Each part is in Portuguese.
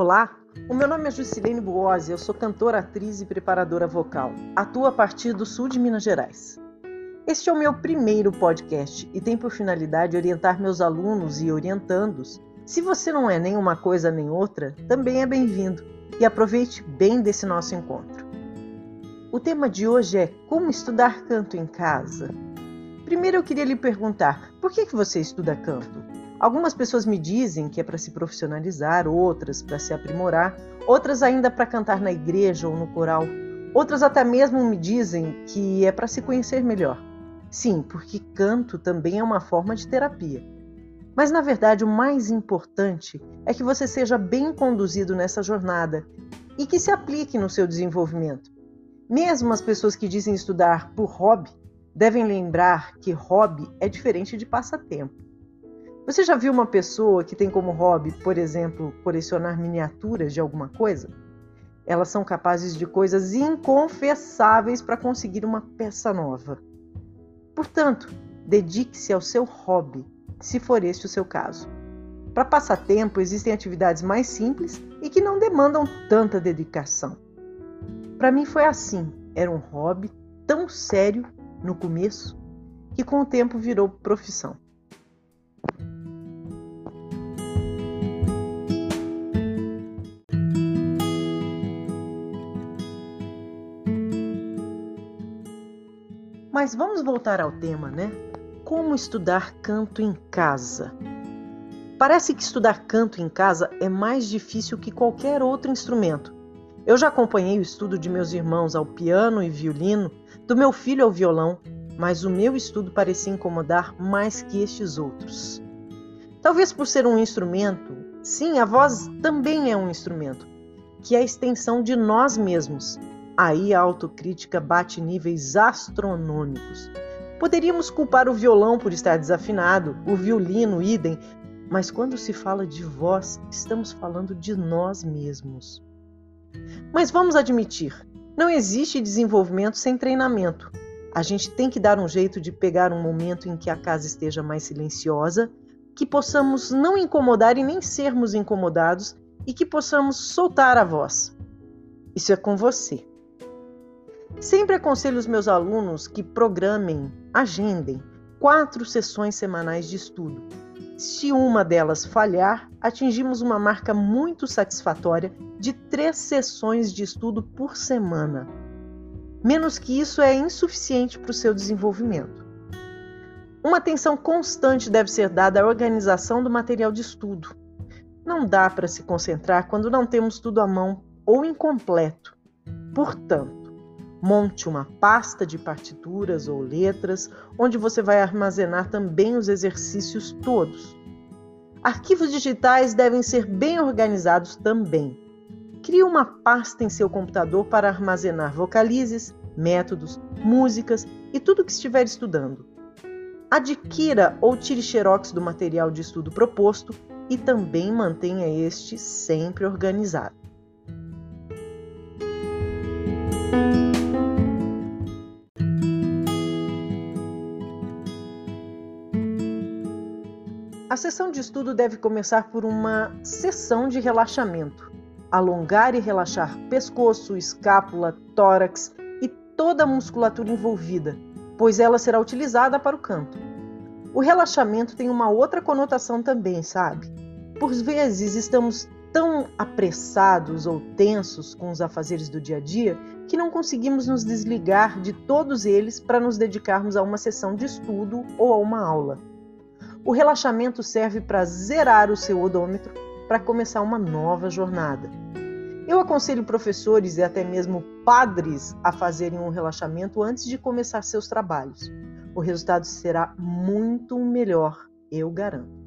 Olá, o meu nome é Juscelene Buozzi, eu sou cantora, atriz e preparadora vocal. Atuo a partir do sul de Minas Gerais. Este é o meu primeiro podcast e tem por finalidade orientar meus alunos e orientandos. Se você não é nem uma coisa nem outra, também é bem-vindo e aproveite bem desse nosso encontro. O tema de hoje é como estudar canto em casa. Primeiro eu queria lhe perguntar, por que, que você estuda canto? Algumas pessoas me dizem que é para se profissionalizar, outras para se aprimorar, outras ainda para cantar na igreja ou no coral. Outras até mesmo me dizem que é para se conhecer melhor. Sim, porque canto também é uma forma de terapia. Mas na verdade o mais importante é que você seja bem conduzido nessa jornada e que se aplique no seu desenvolvimento. Mesmo as pessoas que dizem estudar por hobby devem lembrar que hobby é diferente de passatempo. Você já viu uma pessoa que tem como hobby, por exemplo, colecionar miniaturas de alguma coisa? Elas são capazes de coisas inconfessáveis para conseguir uma peça nova. Portanto, dedique-se ao seu hobby, se for este o seu caso. Para passatempo, existem atividades mais simples e que não demandam tanta dedicação. Para mim foi assim, era um hobby tão sério no começo que com o tempo virou profissão. Mas vamos voltar ao tema, né? Como estudar canto em casa? Parece que estudar canto em casa é mais difícil que qualquer outro instrumento. Eu já acompanhei o estudo de meus irmãos ao piano e violino, do meu filho ao violão, mas o meu estudo parecia incomodar mais que estes outros. Talvez por ser um instrumento, sim, a voz também é um instrumento, que é a extensão de nós mesmos, Aí a autocrítica bate níveis astronômicos. Poderíamos culpar o violão por estar desafinado, o violino, idem, mas quando se fala de voz, estamos falando de nós mesmos. Mas vamos admitir, não existe desenvolvimento sem treinamento. A gente tem que dar um jeito de pegar um momento em que a casa esteja mais silenciosa, que possamos não incomodar e nem sermos incomodados e que possamos soltar a voz. Isso é com você. Sempre aconselho os meus alunos que programem, agendem quatro sessões semanais de estudo. Se uma delas falhar, atingimos uma marca muito satisfatória de três sessões de estudo por semana. Menos que isso é insuficiente para o seu desenvolvimento. Uma atenção constante deve ser dada à organização do material de estudo. Não dá para se concentrar quando não temos tudo à mão ou incompleto. Portanto, Monte uma pasta de partituras ou letras, onde você vai armazenar também os exercícios todos. Arquivos digitais devem ser bem organizados também. Crie uma pasta em seu computador para armazenar vocalizes, métodos, músicas e tudo que estiver estudando. Adquira ou tire xerox do material de estudo proposto e também mantenha este sempre organizado. Sessão de estudo deve começar por uma sessão de relaxamento. Alongar e relaxar pescoço, escápula, tórax e toda a musculatura envolvida, pois ela será utilizada para o canto. O relaxamento tem uma outra conotação também, sabe? Por vezes estamos tão apressados ou tensos com os afazeres do dia a dia que não conseguimos nos desligar de todos eles para nos dedicarmos a uma sessão de estudo ou a uma aula. O relaxamento serve para zerar o seu odômetro para começar uma nova jornada. Eu aconselho professores e até mesmo padres a fazerem um relaxamento antes de começar seus trabalhos. O resultado será muito melhor, eu garanto.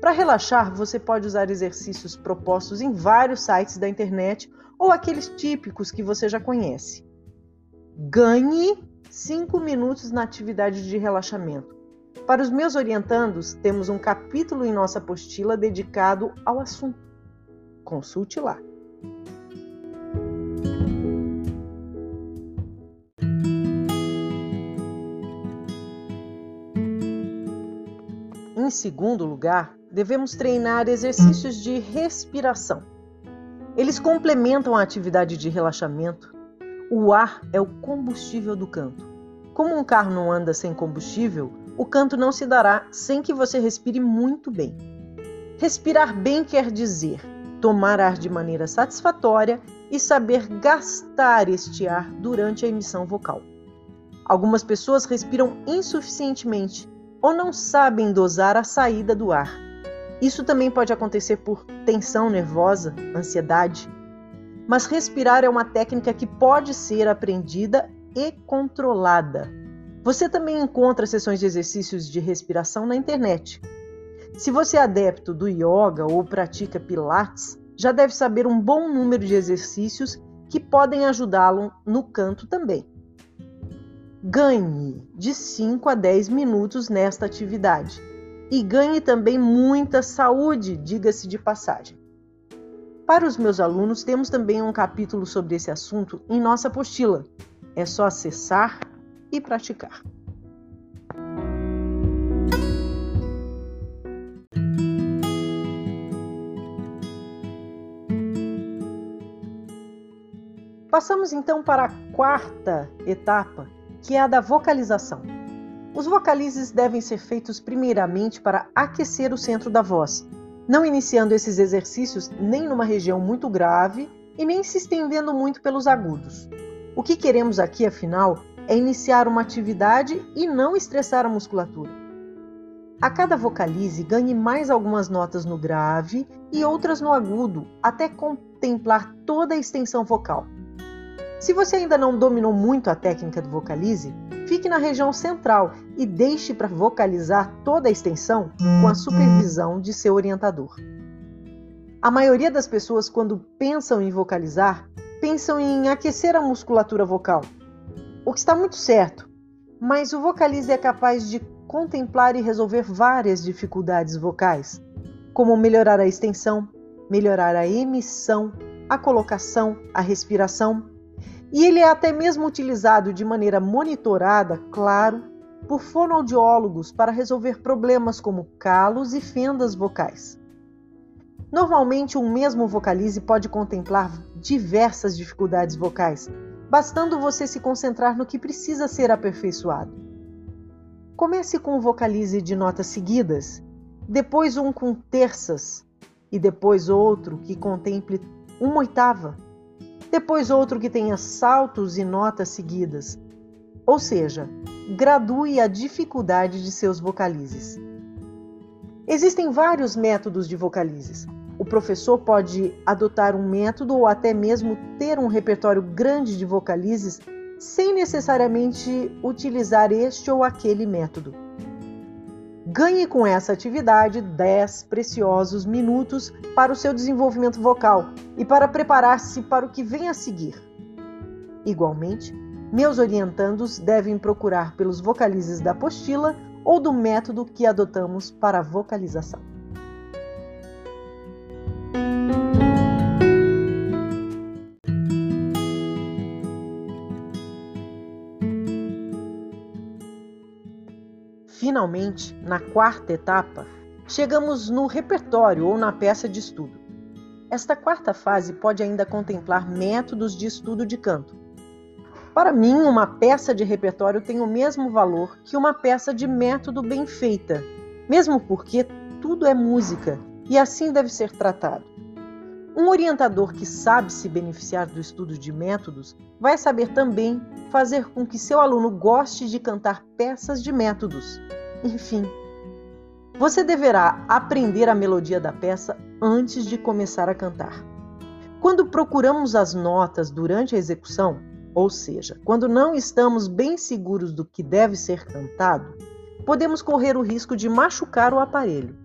Para relaxar, você pode usar exercícios propostos em vários sites da internet ou aqueles típicos que você já conhece. Ganhe 5 minutos na atividade de relaxamento. Para os meus orientandos, temos um capítulo em nossa apostila dedicado ao assunto. Consulte lá. Em segundo lugar, devemos treinar exercícios de respiração. Eles complementam a atividade de relaxamento. O ar é o combustível do canto. Como um carro não anda sem combustível, o canto não se dará sem que você respire muito bem. Respirar bem quer dizer tomar ar de maneira satisfatória e saber gastar este ar durante a emissão vocal. Algumas pessoas respiram insuficientemente ou não sabem dosar a saída do ar. Isso também pode acontecer por tensão nervosa, ansiedade. Mas respirar é uma técnica que pode ser aprendida e controlada. Você também encontra sessões de exercícios de respiração na internet. Se você é adepto do yoga ou pratica pilates, já deve saber um bom número de exercícios que podem ajudá-lo no canto também. Ganhe de 5 a 10 minutos nesta atividade e ganhe também muita saúde, diga-se de passagem. Para os meus alunos, temos também um capítulo sobre esse assunto em nossa apostila. É só acessar e praticar. Passamos então para a quarta etapa, que é a da vocalização. Os vocalizes devem ser feitos primeiramente para aquecer o centro da voz, não iniciando esses exercícios nem numa região muito grave e nem se estendendo muito pelos agudos. O que queremos aqui, afinal, é iniciar uma atividade e não estressar a musculatura. A cada vocalize, ganhe mais algumas notas no grave e outras no agudo, até contemplar toda a extensão vocal. Se você ainda não dominou muito a técnica do vocalize, fique na região central e deixe para vocalizar toda a extensão com a supervisão de seu orientador. A maioria das pessoas, quando pensam em vocalizar, pensam em aquecer a musculatura vocal, o que está muito certo, mas o vocalize é capaz de contemplar e resolver várias dificuldades vocais, como melhorar a extensão, melhorar a emissão, a colocação, a respiração e ele é até mesmo utilizado de maneira monitorada, claro, por fonoaudiólogos para resolver problemas como calos e fendas vocais. Normalmente, um mesmo vocalize pode contemplar diversas dificuldades vocais, bastando você se concentrar no que precisa ser aperfeiçoado. Comece com um vocalize de notas seguidas, depois um com terças e depois outro que contemple uma oitava depois outro que tenha saltos e notas seguidas. Ou seja, gradue a dificuldade de seus vocalizes. Existem vários métodos de vocalizes. O professor pode adotar um método ou até mesmo ter um repertório grande de vocalizes sem necessariamente utilizar este ou aquele método. Ganhe com essa atividade 10 preciosos minutos para o seu desenvolvimento vocal e para preparar-se para o que vem a seguir. Igualmente, meus orientandos devem procurar pelos vocalizes da apostila ou do método que adotamos para a vocalização. Finalmente, na quarta etapa, chegamos no repertório ou na peça de estudo. Esta quarta fase pode ainda contemplar métodos de estudo de canto. Para mim, uma peça de repertório tem o mesmo valor que uma peça de método bem feita, mesmo porque tudo é música e assim deve ser tratado. Um orientador que sabe se beneficiar do estudo de métodos vai saber também fazer com que seu aluno goste de cantar peças de métodos enfim, você deverá aprender a melodia da peça antes de começar a cantar. Quando procuramos as notas durante a execução, ou seja, quando não estamos bem seguros do que deve ser cantado, podemos correr o risco de machucar o aparelho.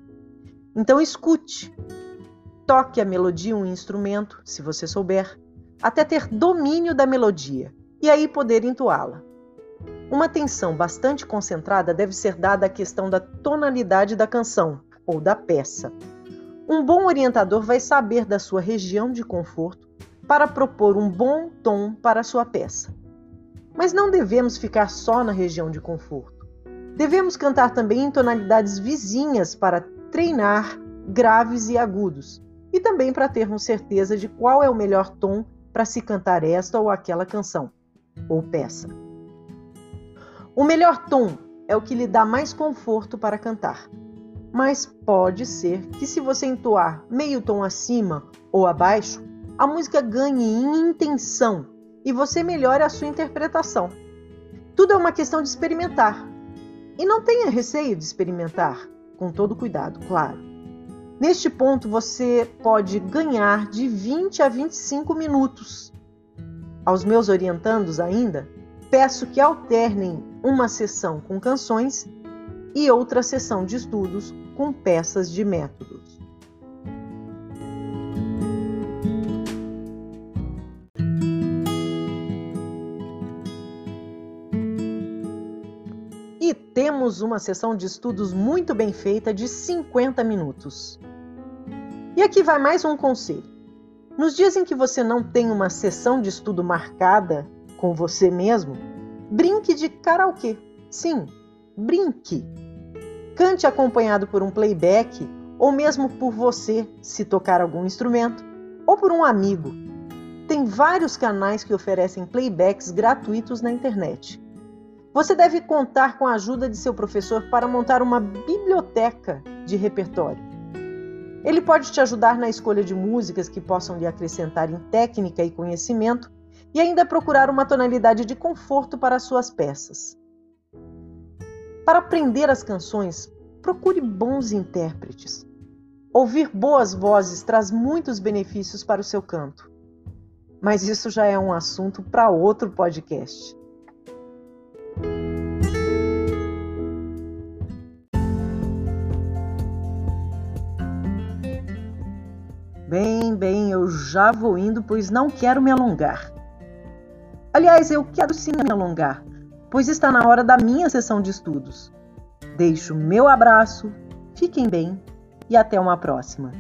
Então escute. Toque a melodia um instrumento, se você souber, até ter domínio da melodia e aí poder entoá-la. Uma atenção bastante concentrada deve ser dada à questão da tonalidade da canção ou da peça. Um bom orientador vai saber da sua região de conforto para propor um bom tom para a sua peça. Mas não devemos ficar só na região de conforto. Devemos cantar também em tonalidades vizinhas para treinar graves e agudos, e também para termos certeza de qual é o melhor tom para se cantar esta ou aquela canção ou peça. O melhor tom é o que lhe dá mais conforto para cantar. Mas pode ser que, se você entoar meio tom acima ou abaixo, a música ganhe em intenção e você melhore a sua interpretação. Tudo é uma questão de experimentar. E não tenha receio de experimentar, com todo cuidado, claro. Neste ponto, você pode ganhar de 20 a 25 minutos. Aos meus orientandos ainda, peço que alternem uma sessão com canções e outra sessão de estudos com peças de métodos. E temos uma sessão de estudos muito bem feita de 50 minutos. E aqui vai mais um conselho. Nos dias em que você não tem uma sessão de estudo marcada com você mesmo, brinque de karaokê. Sim, brinque. Cante acompanhado por um playback ou mesmo por você, se tocar algum instrumento, ou por um amigo. Tem vários canais que oferecem playbacks gratuitos na internet. Você deve contar com a ajuda de seu professor para montar uma biblioteca de repertório. Ele pode te ajudar na escolha de músicas que possam lhe acrescentar em técnica e conhecimento e ainda procurar uma tonalidade de conforto para suas peças. Para aprender as canções, procure bons intérpretes. Ouvir boas vozes traz muitos benefícios para o seu canto. Mas isso já é um assunto para outro podcast. Bem, bem, eu já vou indo, pois não quero me alongar. Aliás, eu quero sim me alongar, pois está na hora da minha sessão de estudos. Deixo meu abraço, fiquem bem e até uma próxima.